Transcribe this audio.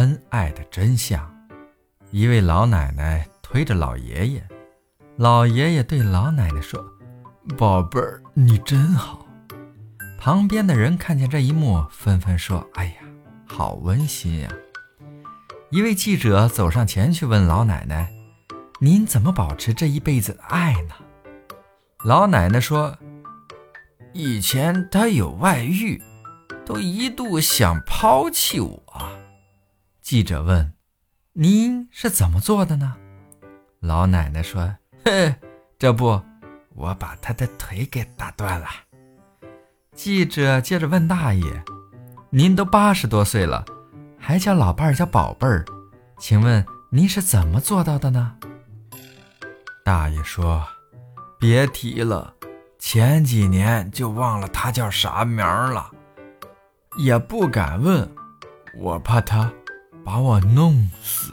恩爱的真相。一位老奶奶推着老爷爷，老爷爷对老奶奶说：“宝贝儿，你真好。”旁边的人看见这一幕，纷纷说：“哎呀，好温馨呀！”一位记者走上前去问老奶奶：“您怎么保持这一辈子的爱呢？”老奶奶说：“以前他有外遇，都一度想抛弃我。”记者问。您是怎么做的呢？老奶奶说：“ 嘿，这不，我把他的腿给打断了。”记者接着问大爷：“您都八十多岁了，还叫老伴儿叫宝贝儿，请问您是怎么做到的呢？”大爷说：“别提了，前几年就忘了他叫啥名了，也不敢问，我怕他。”把我弄死。